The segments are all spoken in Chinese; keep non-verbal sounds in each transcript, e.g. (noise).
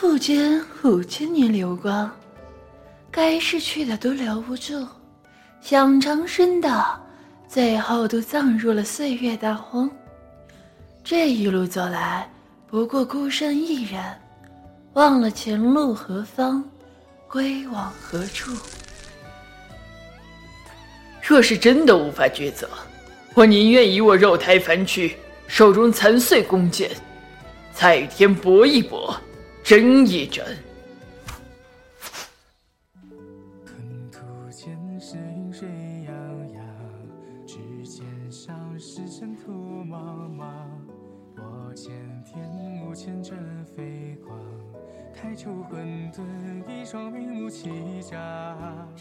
反复间五千年流光，该逝去的都留不住，想长生的，最后都葬入了岁月大荒。这一路走来，不过孤身一人，忘了前路何方，归往何处。若是真的无法抉择，我宁愿以我肉胎凡躯，手中残碎弓箭，再与天搏一搏，争一争。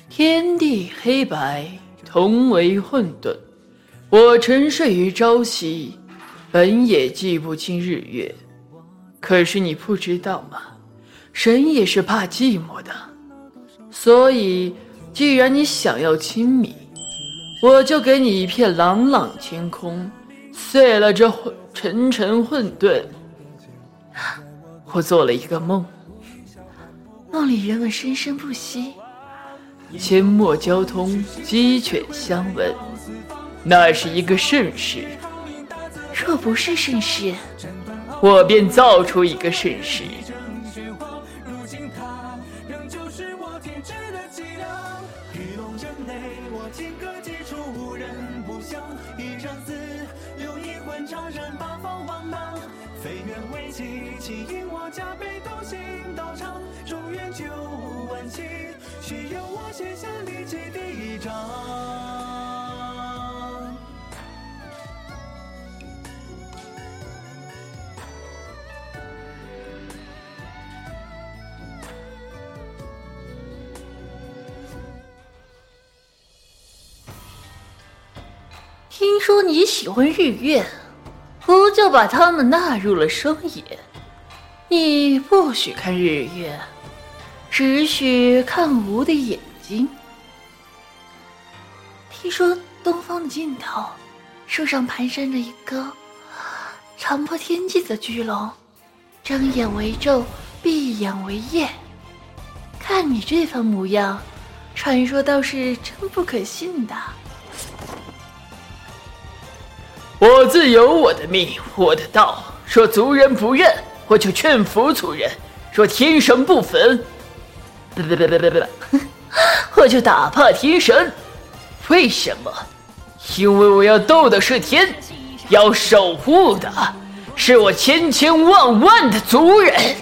天地黑白。同为混沌，我沉睡于朝夕，本也记不清日月。可是你不知道吗？神也是怕寂寞的。所以，既然你想要亲密，我就给你一片朗朗天空，碎了这混沉沉混沌。(sighs) 我做了一个梦，梦里人们生生不息。阡陌交通，鸡犬相闻，那是一个盛世。若不是盛世，我便造出一个盛世。写下历奇第一章。听说你喜欢日月，不就把他们纳入了双眼。你不许看日月，只许看吾的眼睛。听说东方的尽头，树上盘旋着一个长破天际的巨龙，睁眼为昼，闭眼为夜。看你这番模样，传说倒是真不可信的。我自有我的命，我的道。若族人不认，我就劝服族人；若天神不粉，不不不不不不。我 (laughs) 就打怕天神，为什么？因为我要斗的是天，要守护的是我千千万万的族人。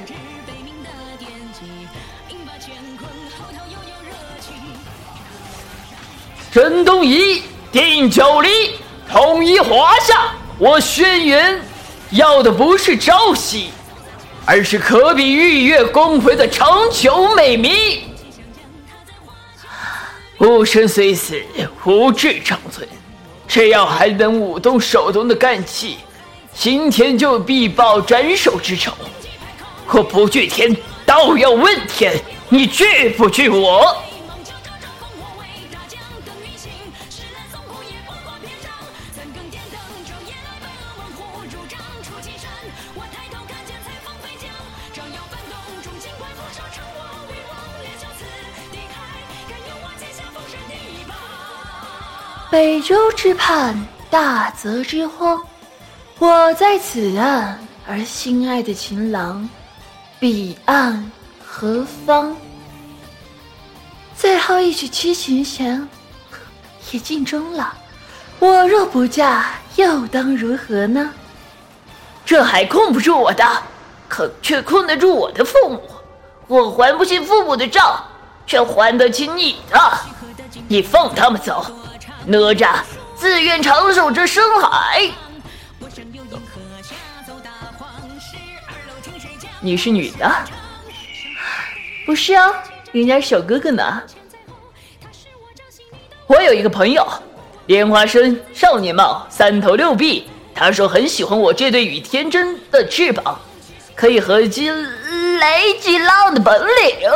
真东夷，定九黎，统一华夏。我轩辕要的不是朝夕，而是可比日月光辉的长久美名。吾生虽死，吾志长存。只要还能舞动手中的干气，今天就必报斩首之仇。我不惧天，倒要问天：你惧不惧我？北周之畔，大泽之荒，我在此岸，而心爱的情郎，彼岸何方？最后一曲七情弦也尽终了，我若不嫁，又当如何呢？这还控不住我的，可却困得住我的父母。我还不起父母的账，却还得起你的。你放他们走。哪吒自愿长守这深海。你是女的？不是啊，人家小哥哥呢。我有一个朋友，莲花身，少年貌，三头六臂。他说很喜欢我这对与天真的翅膀，可以合击雷击浪的本领。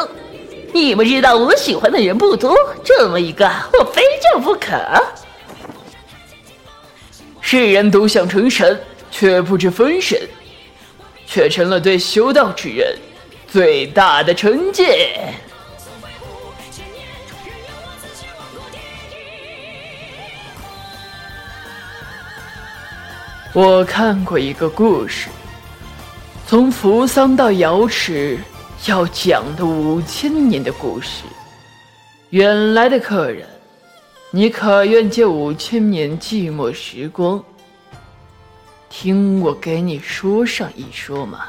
你们知道我喜欢的人不多，这么一个我非救不可。世人都想成神，却不知分神，却成了对修道之人最大的惩戒。我看过一个故事，从扶桑到瑶池要讲的五千年的故事。远来的客人，你可愿借五千年寂寞时光，听我给你说上一说吗？